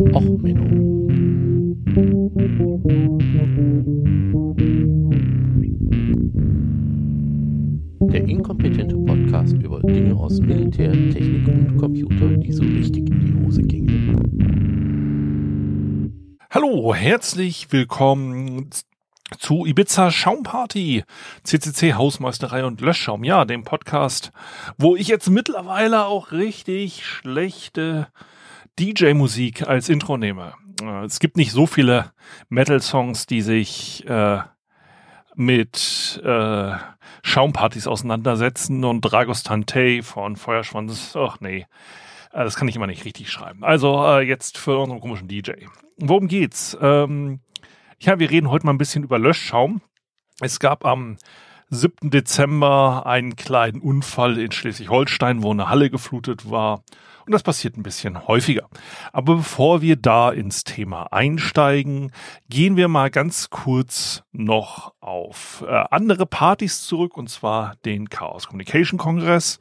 Och, Menno. Der inkompetente Podcast über Dinge aus Militär, Technik und Computer, die so richtig in die Hose gingen. Hallo, herzlich willkommen zu Ibiza Schaumparty, CCC Hausmeisterei und Löschschaum. Ja, dem Podcast, wo ich jetzt mittlerweile auch richtig schlechte DJ-Musik als Intro nehme. Äh, es gibt nicht so viele Metal-Songs, die sich äh, mit äh, Schaumpartys auseinandersetzen und Dragos Tante von Feuerschwanz, ach nee, äh, das kann ich immer nicht richtig schreiben. Also äh, jetzt für unseren komischen DJ. Worum geht's? Ähm, ja, wir reden heute mal ein bisschen über Löschschaum. Es gab am 7. Dezember einen kleinen Unfall in Schleswig-Holstein, wo eine Halle geflutet war. Und das passiert ein bisschen häufiger. Aber bevor wir da ins Thema einsteigen, gehen wir mal ganz kurz noch auf äh, andere Partys zurück, und zwar den Chaos Communication Kongress.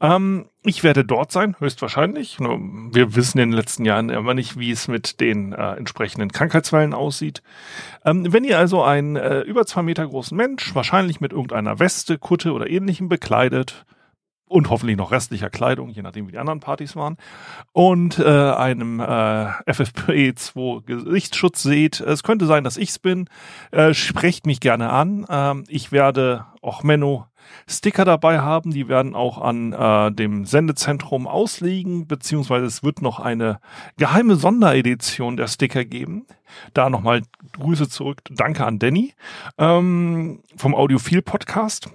Ähm, ich werde dort sein, höchstwahrscheinlich. Wir wissen in den letzten Jahren immer nicht, wie es mit den äh, entsprechenden Krankheitswellen aussieht. Ähm, wenn ihr also einen äh, über zwei Meter großen Mensch, wahrscheinlich mit irgendeiner Weste, Kutte oder ähnlichem bekleidet, und hoffentlich noch restlicher Kleidung, je nachdem wie die anderen Partys waren, und äh, einem äh, FFP2 Gesichtsschutz seht. Es könnte sein, dass ich's bin. Äh, sprecht mich gerne an. Ähm, ich werde auch Menno Sticker dabei haben. Die werden auch an äh, dem Sendezentrum ausliegen, beziehungsweise es wird noch eine geheime Sonderedition der Sticker geben. Da nochmal Grüße zurück. Danke an Danny ähm, vom Audiophil Podcast.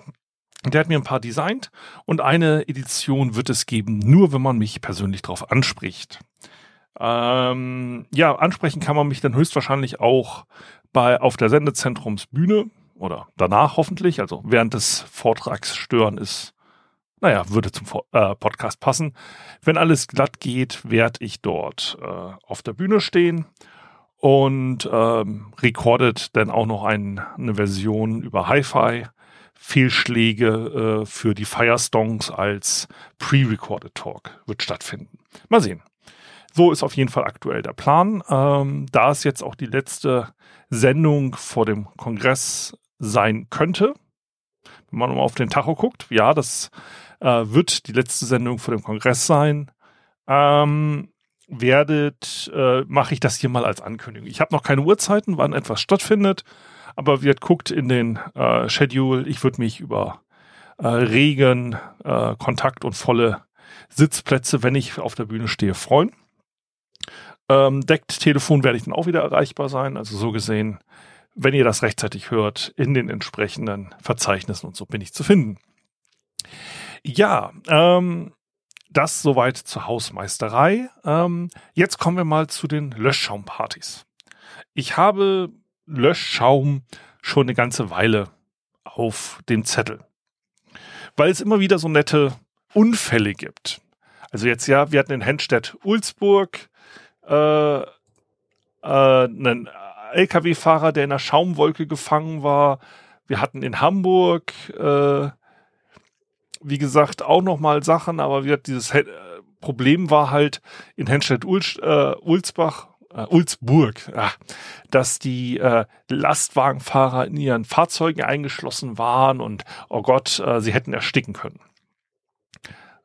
Der hat mir ein paar designt und eine Edition wird es geben, nur wenn man mich persönlich darauf anspricht. Ähm, ja, ansprechen kann man mich dann höchstwahrscheinlich auch bei auf der Sendezentrumsbühne oder danach hoffentlich, also während des Vortrags stören ist, naja, würde zum äh, Podcast passen. Wenn alles glatt geht, werde ich dort äh, auf der Bühne stehen und ähm, recordet dann auch noch ein, eine Version über Hi-Fi. Fehlschläge äh, für die Firestongs als Pre-Recorded Talk wird stattfinden. Mal sehen. So ist auf jeden Fall aktuell der Plan. Ähm, da es jetzt auch die letzte Sendung vor dem Kongress sein könnte. Wenn man mal auf den Tacho guckt, ja, das äh, wird die letzte Sendung vor dem Kongress sein. Ähm, werdet, äh, mache ich das hier mal als Ankündigung. Ich habe noch keine Uhrzeiten, wann etwas stattfindet, aber wird guckt in den äh, Schedule. Ich würde mich über äh, regen äh, Kontakt und volle Sitzplätze, wenn ich auf der Bühne stehe, freuen. Ähm, deckt Telefon werde ich dann auch wieder erreichbar sein. Also so gesehen wenn ihr das rechtzeitig hört, in den entsprechenden Verzeichnissen und so bin ich zu finden. Ja, ähm, das soweit zur Hausmeisterei. Ähm, jetzt kommen wir mal zu den Löschschaumpartys. Ich habe Löschschaum schon eine ganze Weile auf dem Zettel, weil es immer wieder so nette Unfälle gibt. Also jetzt ja, wir hatten in Henstedt-Ulzburg äh, äh, einen LKW-Fahrer, der in einer Schaumwolke gefangen war. Wir hatten in Hamburg, äh, wie gesagt, auch noch mal Sachen, aber wir, dieses äh, Problem war halt in Henstedt-Ulzbach, äh, Ulzburg, ja, dass die äh, Lastwagenfahrer in ihren Fahrzeugen eingeschlossen waren und, oh Gott, äh, sie hätten ersticken können.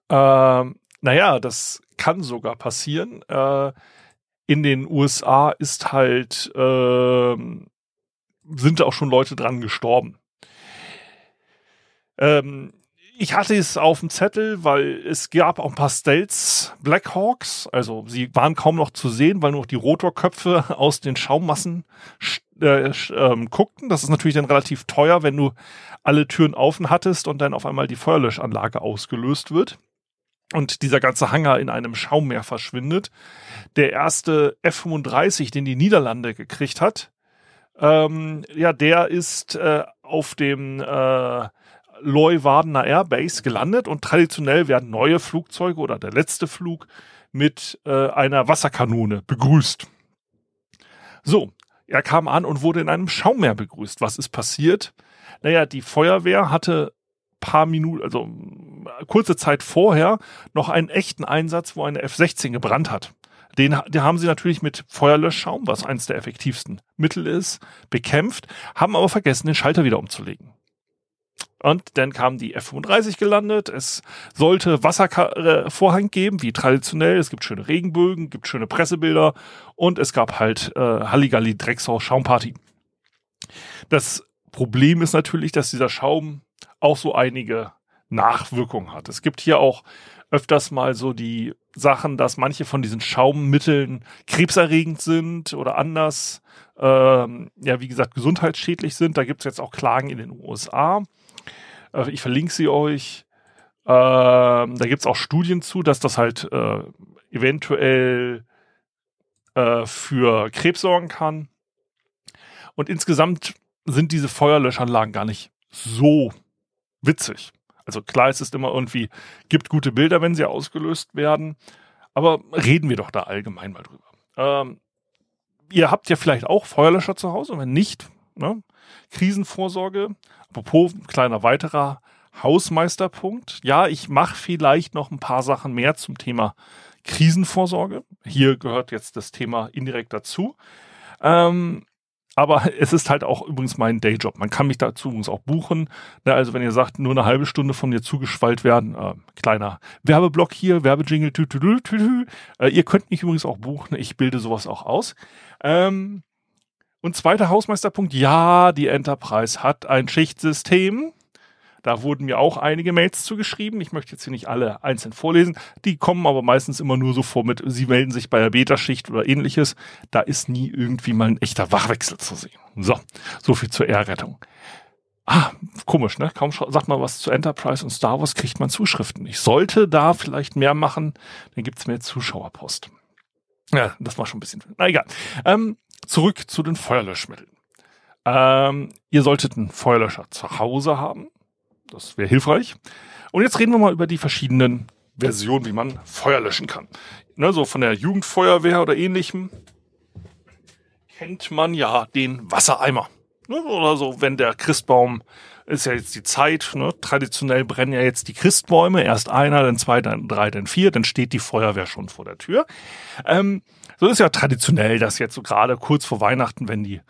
Ähm, naja, das kann sogar passieren. Äh, in den USA ist halt, äh, sind auch schon Leute dran gestorben. Ähm, ich hatte es auf dem Zettel, weil es gab auch ein paar Stealths Blackhawks. Also sie waren kaum noch zu sehen, weil nur noch die Rotorköpfe aus den Schaummassen äh, äh, guckten. Das ist natürlich dann relativ teuer, wenn du alle Türen offen hattest und dann auf einmal die Feuerlöschanlage ausgelöst wird und dieser ganze Hangar in einem Schaummeer verschwindet. Der erste F-35, den die Niederlande gekriegt hat, ähm, ja, der ist äh, auf dem äh, Leuwardener Airbase gelandet und traditionell werden neue Flugzeuge oder der letzte Flug mit äh, einer Wasserkanone begrüßt. So, er kam an und wurde in einem Schaummeer begrüßt. Was ist passiert? Naja, die Feuerwehr hatte paar Minuten, also kurze Zeit vorher noch einen echten Einsatz, wo eine F-16 gebrannt hat. Den, den haben sie natürlich mit Feuerlöschschaum, was eines der effektivsten Mittel ist, bekämpft, haben aber vergessen, den Schalter wieder umzulegen. Und dann kam die F-35 gelandet. Es sollte Wasservorhang geben, wie traditionell. Es gibt schöne Regenbögen, gibt schöne Pressebilder und es gab halt äh, Halligalli Drecksau Schaumparty. Das Problem ist natürlich, dass dieser Schaum auch so einige Nachwirkungen hat. Es gibt hier auch öfters mal so die Sachen, dass manche von diesen Schaummitteln krebserregend sind oder anders, ähm, ja, wie gesagt, gesundheitsschädlich sind. Da gibt es jetzt auch Klagen in den USA. Äh, ich verlinke sie euch. Ähm, da gibt es auch Studien zu, dass das halt äh, eventuell äh, für Krebs sorgen kann. Und insgesamt sind diese Feuerlöschanlagen gar nicht so witzig. Also klar, es ist immer irgendwie, gibt gute Bilder, wenn sie ausgelöst werden. Aber reden wir doch da allgemein mal drüber. Ähm, ihr habt ja vielleicht auch Feuerlöscher zu Hause, wenn nicht, ne? Krisenvorsorge. Apropos, kleiner weiterer Hausmeisterpunkt. Ja, ich mache vielleicht noch ein paar Sachen mehr zum Thema Krisenvorsorge. Hier gehört jetzt das Thema indirekt dazu. Ähm, aber es ist halt auch übrigens mein Dayjob. Man kann mich dazu übrigens auch buchen. Ne, also wenn ihr sagt, nur eine halbe Stunde von mir zugeschwallt werden, äh, kleiner Werbeblock hier, Werbejingle. Äh, ihr könnt mich übrigens auch buchen. Ich bilde sowas auch aus. Ähm, und zweiter Hausmeisterpunkt, ja, die Enterprise hat ein Schichtsystem. Da wurden mir auch einige Mails zugeschrieben. Ich möchte jetzt hier nicht alle einzeln vorlesen. Die kommen aber meistens immer nur so vor mit, sie melden sich bei der Beta-Schicht oder ähnliches. Da ist nie irgendwie mal ein echter Wachwechsel zu sehen. So, so viel zur Ehrrettung. Ah, komisch, ne? Kaum sagt man was zu Enterprise und Star Wars, kriegt man Zuschriften. Ich sollte da vielleicht mehr machen, dann gibt's mehr Zuschauerpost. Ja, das war schon ein bisschen. Na egal. Ähm, zurück zu den Feuerlöschmitteln. Ähm, ihr solltet einen Feuerlöscher zu Hause haben. Das wäre hilfreich. Und jetzt reden wir mal über die verschiedenen Versionen, wie man Feuer löschen kann. Ne, so von der Jugendfeuerwehr oder ähnlichem kennt man ja den Wassereimer. Ne, oder so, wenn der Christbaum ist ja jetzt die Zeit, ne? traditionell brennen ja jetzt die Christbäume, erst einer, dann zwei, dann drei, dann vier, dann steht die Feuerwehr schon vor der Tür. Ähm, so ist ja traditionell, dass jetzt so gerade kurz vor Weihnachten, wenn die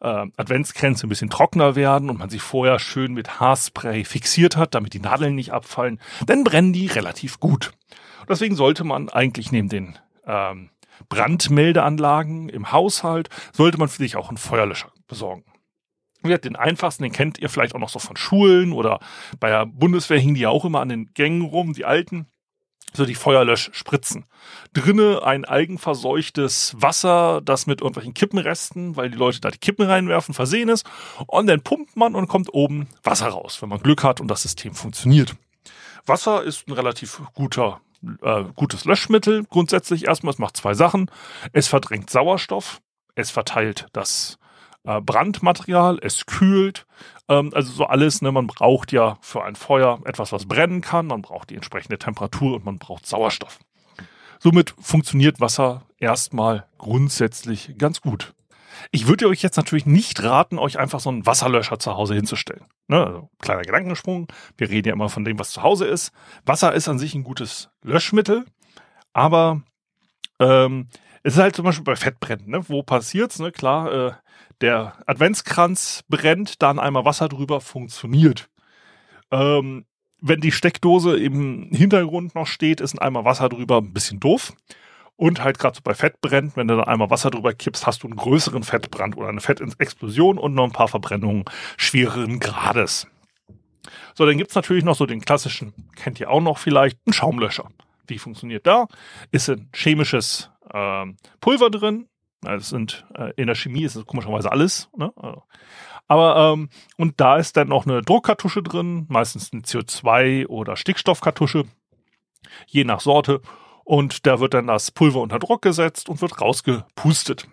äh, Adventskränze ein bisschen trockener werden und man sich vorher schön mit Haarspray fixiert hat, damit die Nadeln nicht abfallen, dann brennen die relativ gut. Deswegen sollte man eigentlich neben den ähm, Brandmeldeanlagen im Haushalt, sollte man für sich auch einen Feuerlöscher besorgen. Den einfachsten, den kennt ihr vielleicht auch noch so von Schulen oder bei der Bundeswehr hingen die ja auch immer an den Gängen rum, die alten so die Feuerlöschspritzen. Drinne ein eigenverseuchtes Wasser, das mit irgendwelchen Kippenresten, weil die Leute da die Kippen reinwerfen, versehen ist. Und dann pumpt man und kommt oben Wasser raus, wenn man Glück hat und das System funktioniert. Wasser ist ein relativ guter, äh, gutes Löschmittel. Grundsätzlich erstmal, es macht zwei Sachen. Es verdrängt Sauerstoff, es verteilt das äh, Brandmaterial, es kühlt, ähm, also so alles, ne, man braucht ja für ein Feuer etwas, was brennen kann, man braucht die entsprechende Temperatur und man braucht Sauerstoff. Somit funktioniert Wasser erstmal grundsätzlich ganz gut. Ich würde euch jetzt natürlich nicht raten, euch einfach so einen Wasserlöscher zu Hause hinzustellen. Ne, also kleiner Gedankensprung. Wir reden ja immer von dem, was zu Hause ist. Wasser ist an sich ein gutes Löschmittel, aber ähm, es ist halt zum Beispiel bei Fettbrennen. Ne? Wo passiert's? Ne? Klar, äh, der Adventskranz brennt, dann einmal Wasser drüber, funktioniert. Ähm, wenn die Steckdose im Hintergrund noch steht, ist ein Eimer Wasser drüber ein bisschen doof. Und halt gerade so bei Fett brennt, wenn du da einmal Wasser drüber kippst, hast du einen größeren Fettbrand oder eine Fettexplosion und noch ein paar Verbrennungen schwereren Grades. So, dann gibt's natürlich noch so den klassischen, kennt ihr auch noch vielleicht, einen Schaumlöscher. Wie funktioniert da? Ist ein chemisches äh, Pulver drin, das sind äh, in der Chemie ist es komischerweise alles. Ne? Also, aber ähm, und da ist dann noch eine Druckkartusche drin, meistens eine CO2 oder Stickstoffkartusche, je nach Sorte. Und da wird dann das Pulver unter Druck gesetzt und wird rausgepustet.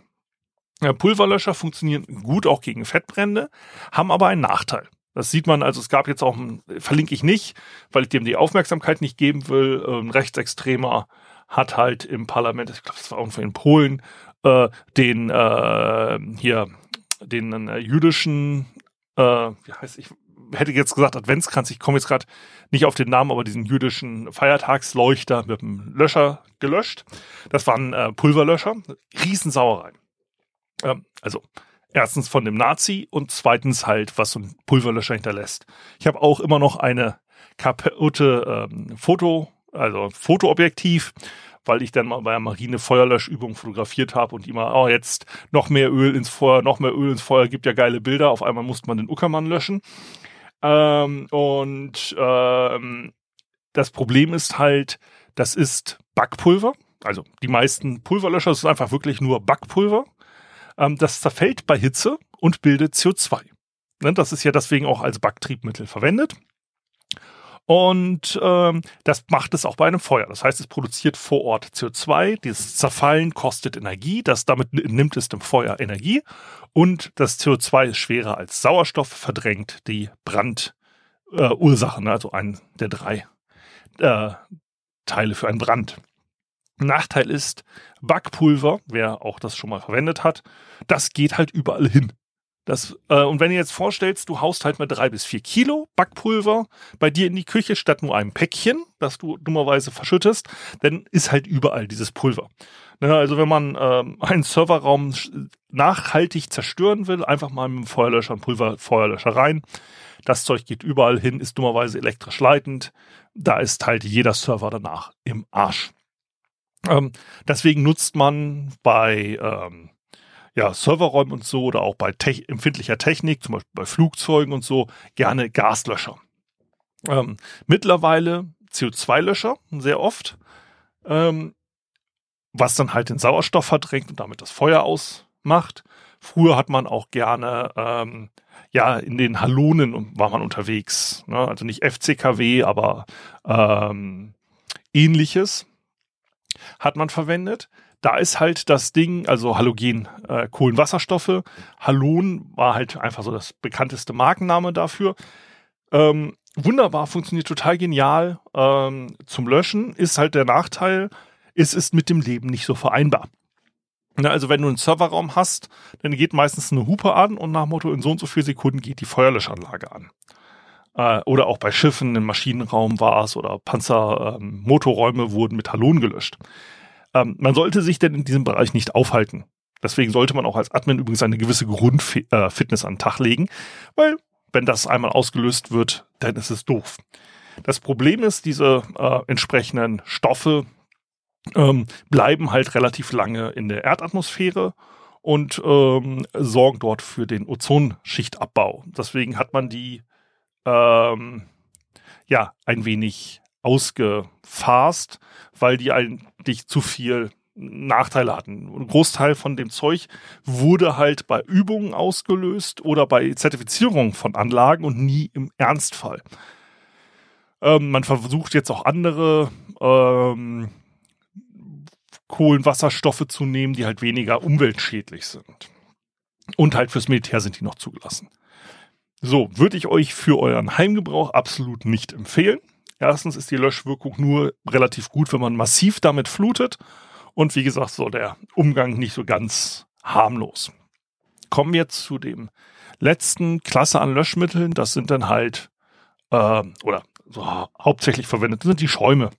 Pulverlöscher funktionieren gut auch gegen Fettbrände, haben aber einen Nachteil. Das sieht man, also es gab jetzt auch, verlinke ich nicht, weil ich dem die Aufmerksamkeit nicht geben will. Ein Rechtsextremer hat halt im Parlament, ich glaube, das war irgendwo in Polen, äh, den äh, hier den äh, jüdischen, äh, wie heißt ich, hätte jetzt gesagt Adventskranz, ich komme jetzt gerade nicht auf den Namen, aber diesen jüdischen Feiertagsleuchter mit dem Löscher gelöscht. Das waren äh, Pulverlöscher, Riesensauerei. Ähm, also erstens von dem Nazi und zweitens halt, was so ein Pulverlöscher hinterlässt. Ich habe auch immer noch eine kaputte ähm, Foto, also Fotoobjektiv, weil ich dann mal bei einer Marine Feuerlöschübung fotografiert habe und immer, oh, jetzt noch mehr Öl ins Feuer, noch mehr Öl ins Feuer, gibt ja geile Bilder. Auf einmal musste man den Uckermann löschen. Ähm, und ähm, das Problem ist halt, das ist Backpulver. Also die meisten Pulverlöscher ist einfach wirklich nur Backpulver. Ähm, das zerfällt bei Hitze und bildet CO2. Ne, das ist ja deswegen auch als Backtriebmittel verwendet. Und ähm, das macht es auch bei einem Feuer. Das heißt, es produziert vor Ort CO2. Dieses Zerfallen kostet Energie. Das damit nimmt es dem Feuer Energie. Und das CO2 ist schwerer als Sauerstoff, verdrängt die Brandursachen, äh, also ein der drei äh, Teile für einen Brand. Nachteil ist, Backpulver, wer auch das schon mal verwendet hat, das geht halt überall hin. Das, äh, und wenn ihr jetzt vorstellst, du haust halt mit drei bis vier Kilo Backpulver bei dir in die Küche statt nur einem Päckchen, das du dummerweise verschüttest, dann ist halt überall dieses Pulver. Ne, also wenn man ähm, einen Serverraum nachhaltig zerstören will, einfach mal mit dem Feuerlöscher und Pulverfeuerlöscher rein. Das Zeug geht überall hin, ist dummerweise elektrisch leitend. Da ist halt jeder Server danach im Arsch. Ähm, deswegen nutzt man bei ähm, ja, Serverräumen und so oder auch bei te empfindlicher Technik, zum Beispiel bei Flugzeugen und so, gerne Gaslöscher. Ähm, mittlerweile CO2-Löscher, sehr oft, ähm, was dann halt den Sauerstoff verdrängt und damit das Feuer ausmacht. Früher hat man auch gerne, ähm, ja, in den Halonen war man unterwegs. Ne? Also nicht FCKW, aber ähm, ähnliches hat man verwendet. Da ist halt das Ding, also Halogen, äh, Kohlenwasserstoffe. Halon war halt einfach so das bekannteste Markenname dafür. Ähm, wunderbar, funktioniert total genial. Ähm, zum Löschen ist halt der Nachteil, es ist mit dem Leben nicht so vereinbar. Na, also wenn du einen Serverraum hast, dann geht meistens eine Hupe an und nach Motto in so und so vier Sekunden geht die Feuerlöschanlage an. Äh, oder auch bei Schiffen im Maschinenraum war es oder Panzermotorräume ähm, wurden mit Halonen gelöscht. Ähm, man sollte sich denn in diesem Bereich nicht aufhalten. Deswegen sollte man auch als Admin übrigens eine gewisse Grundfitness äh, an den Tag legen, weil wenn das einmal ausgelöst wird, dann ist es doof. Das Problem ist, diese äh, entsprechenden Stoffe ähm, bleiben halt relativ lange in der Erdatmosphäre und ähm, sorgen dort für den Ozonschichtabbau. Deswegen hat man die ähm, ja ein wenig ausgefasst, weil die eigentlich zu viel Nachteile hatten. Ein Großteil von dem Zeug wurde halt bei Übungen ausgelöst oder bei Zertifizierung von Anlagen und nie im Ernstfall. Ähm, man versucht jetzt auch andere ähm, Kohlenwasserstoffe zu nehmen, die halt weniger umweltschädlich sind. Und halt fürs Militär sind die noch zugelassen. So, würde ich euch für euren Heimgebrauch absolut nicht empfehlen. Erstens ist die Löschwirkung nur relativ gut, wenn man massiv damit flutet. Und wie gesagt, so der Umgang nicht so ganz harmlos. Kommen wir zu dem letzten Klasse an Löschmitteln. Das sind dann halt, äh, oder so hauptsächlich verwendet, sind die Schäume.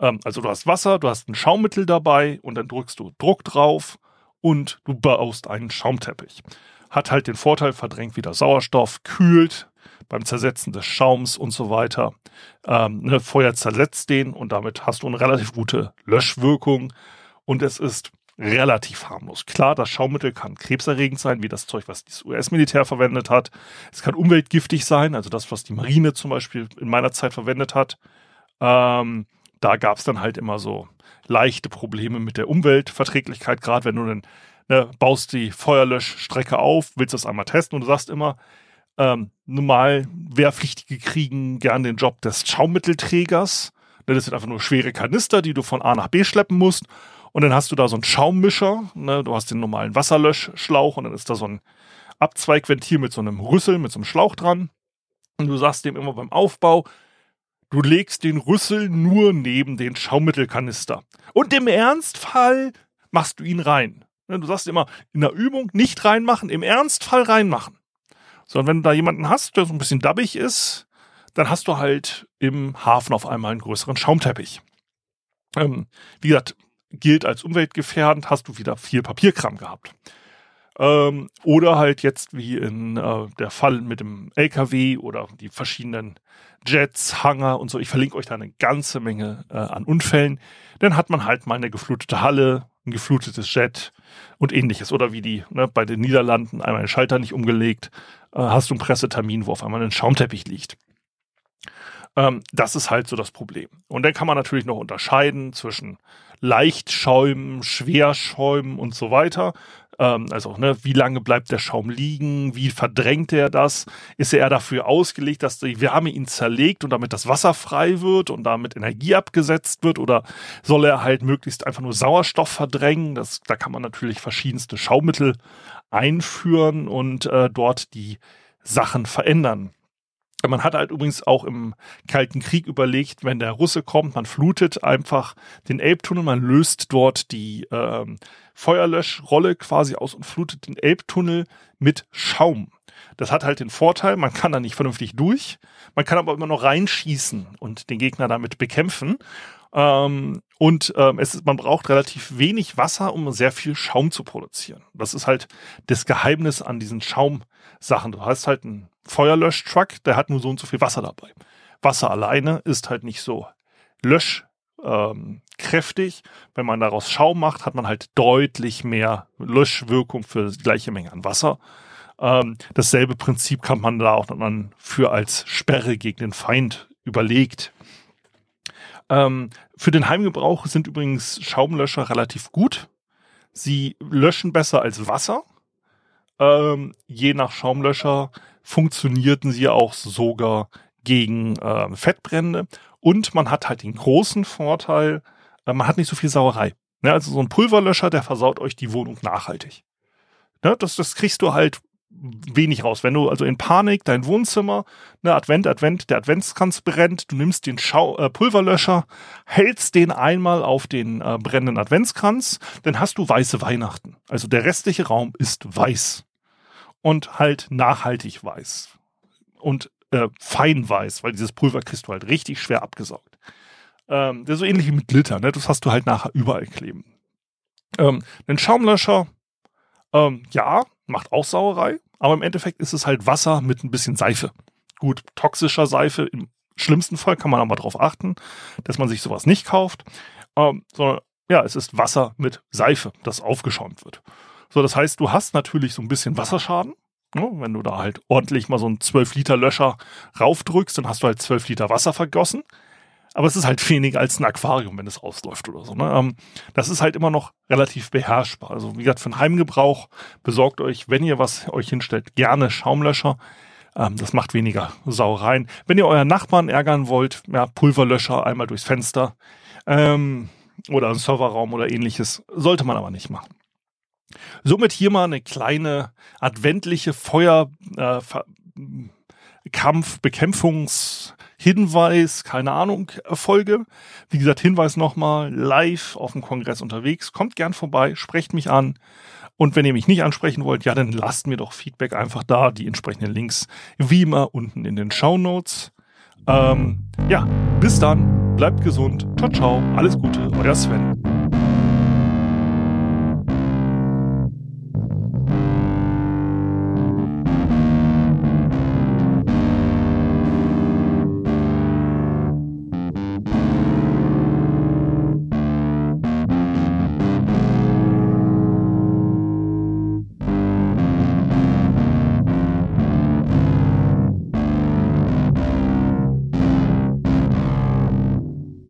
Ähm, also du hast Wasser, du hast ein Schaummittel dabei und dann drückst du Druck drauf und du baust einen Schaumteppich hat halt den Vorteil, verdrängt wieder Sauerstoff, kühlt beim Zersetzen des Schaums und so weiter. Ähm, ne, Feuer zersetzt den und damit hast du eine relativ gute Löschwirkung und es ist relativ harmlos. Klar, das Schaummittel kann krebserregend sein, wie das Zeug, was das US-Militär verwendet hat. Es kann umweltgiftig sein, also das, was die Marine zum Beispiel in meiner Zeit verwendet hat. Ähm, da gab es dann halt immer so leichte Probleme mit der Umweltverträglichkeit, gerade wenn du einen ne, baust die Feuerlöschstrecke auf, willst das einmal testen und du sagst immer, ähm, normal Wehrpflichtige kriegen gern den Job des Schaummittelträgers. Ne, das sind einfach nur schwere Kanister, die du von A nach B schleppen musst. Und dann hast du da so einen Schaummischer, ne, du hast den normalen Wasserlöschschlauch und dann ist da so ein Abzweigventil mit so einem Rüssel, mit so einem Schlauch dran. Und du sagst dem immer beim Aufbau, du legst den Rüssel nur neben den Schaummittelkanister. Und im Ernstfall machst du ihn rein. Ne, du sagst immer, in der Übung nicht reinmachen, im Ernstfall reinmachen. Sondern wenn du da jemanden hast, der so ein bisschen dabbig ist, dann hast du halt im Hafen auf einmal einen größeren Schaumteppich. Ähm, wie gesagt, gilt als umweltgefährdend, hast du wieder viel Papierkram gehabt. Ähm, oder halt jetzt wie in äh, der Fall mit dem LKW oder die verschiedenen Jets, Hangar und so. Ich verlinke euch da eine ganze Menge äh, an Unfällen. Dann hat man halt mal eine geflutete Halle, ein geflutetes Jet und ähnliches. Oder wie die ne, bei den Niederlanden einmal den Schalter nicht umgelegt, äh, hast du einen Pressetermin, wo auf einmal ein Schaumteppich liegt. Ähm, das ist halt so das Problem. Und dann kann man natürlich noch unterscheiden zwischen Leichtschäumen, Schwerschäumen und so weiter. Ähm, also, ne, wie lange bleibt der Schaum liegen? Wie verdrängt er das? Ist er dafür ausgelegt, dass die Wärme ihn zerlegt und damit das Wasser frei wird und damit Energie abgesetzt wird? Oder soll er halt möglichst einfach nur Sauerstoff verdrängen? Das, da kann man natürlich verschiedenste Schaumittel einführen und äh, dort die Sachen verändern. Man hat halt übrigens auch im Kalten Krieg überlegt, wenn der Russe kommt, man flutet einfach den Elbtunnel, man löst dort die ähm, Feuerlöschrolle quasi aus und flutet den Elbtunnel mit Schaum. Das hat halt den Vorteil, man kann da nicht vernünftig durch, man kann aber immer noch reinschießen und den Gegner damit bekämpfen. Ähm, und ähm, es ist, man braucht relativ wenig Wasser, um sehr viel Schaum zu produzieren. Das ist halt das Geheimnis an diesen Schaumsachen. Du hast halt einen Feuerlöschtruck, der hat nur so und so viel Wasser dabei. Wasser alleine ist halt nicht so löschkräftig. Ähm, Wenn man daraus Schaum macht, hat man halt deutlich mehr Löschwirkung für die gleiche Menge an Wasser. Ähm, dasselbe Prinzip kann man da auch dann für als Sperre gegen den Feind überlegt. Ähm, für den Heimgebrauch sind übrigens Schaumlöscher relativ gut. Sie löschen besser als Wasser. Ähm, je nach Schaumlöscher funktionierten sie auch sogar gegen äh, Fettbrände. Und man hat halt den großen Vorteil, äh, man hat nicht so viel Sauerei. Ja, also so ein Pulverlöscher, der versaut euch die Wohnung nachhaltig. Ja, das, das kriegst du halt wenig raus. Wenn du also in Panik dein Wohnzimmer, ne, Advent, Advent, der Adventskranz brennt, du nimmst den Schau äh, Pulverlöscher, hältst den einmal auf den äh, brennenden Adventskranz, dann hast du weiße Weihnachten. Also der restliche Raum ist weiß. Und halt nachhaltig weiß. Und äh, fein weiß, weil dieses Pulver kriegst du halt richtig schwer abgesaugt. Ähm, das ist so ähnlich wie mit Glitter, ne? Das hast du halt nachher überall kleben. Ähm, ein Schaumlöscher, ähm, ja, macht auch Sauerei, aber im Endeffekt ist es halt Wasser mit ein bisschen Seife. Gut, toxischer Seife im schlimmsten Fall kann man aber darauf achten, dass man sich sowas nicht kauft, ähm, sondern ja, es ist Wasser mit Seife, das aufgeschäumt wird. So, das heißt, du hast natürlich so ein bisschen Wasserschaden. Ne? Wenn du da halt ordentlich mal so einen 12 Liter Löscher raufdrückst, dann hast du halt 12 Liter Wasser vergossen. Aber es ist halt weniger als ein Aquarium, wenn es ausläuft oder so. Ne? Ähm, das ist halt immer noch relativ beherrschbar. Also wie gesagt, für den Heimgebrauch besorgt euch, wenn ihr was euch hinstellt, gerne Schaumlöscher. Ähm, das macht weniger Sauereien. Wenn ihr euren Nachbarn ärgern wollt, ja, Pulverlöscher einmal durchs Fenster ähm, oder einen Serverraum oder ähnliches, sollte man aber nicht machen. Somit hier mal eine kleine adventliche Feuerkampf, äh, Bekämpfungs- Hinweis, keine Ahnung, Erfolge. Wie gesagt, Hinweis nochmal, live auf dem Kongress unterwegs. Kommt gern vorbei, sprecht mich an. Und wenn ihr mich nicht ansprechen wollt, ja, dann lasst mir doch Feedback einfach da. Die entsprechenden Links wie immer unten in den Show Notes. Ähm, ja, bis dann, bleibt gesund, ciao, ciao, alles Gute, euer Sven.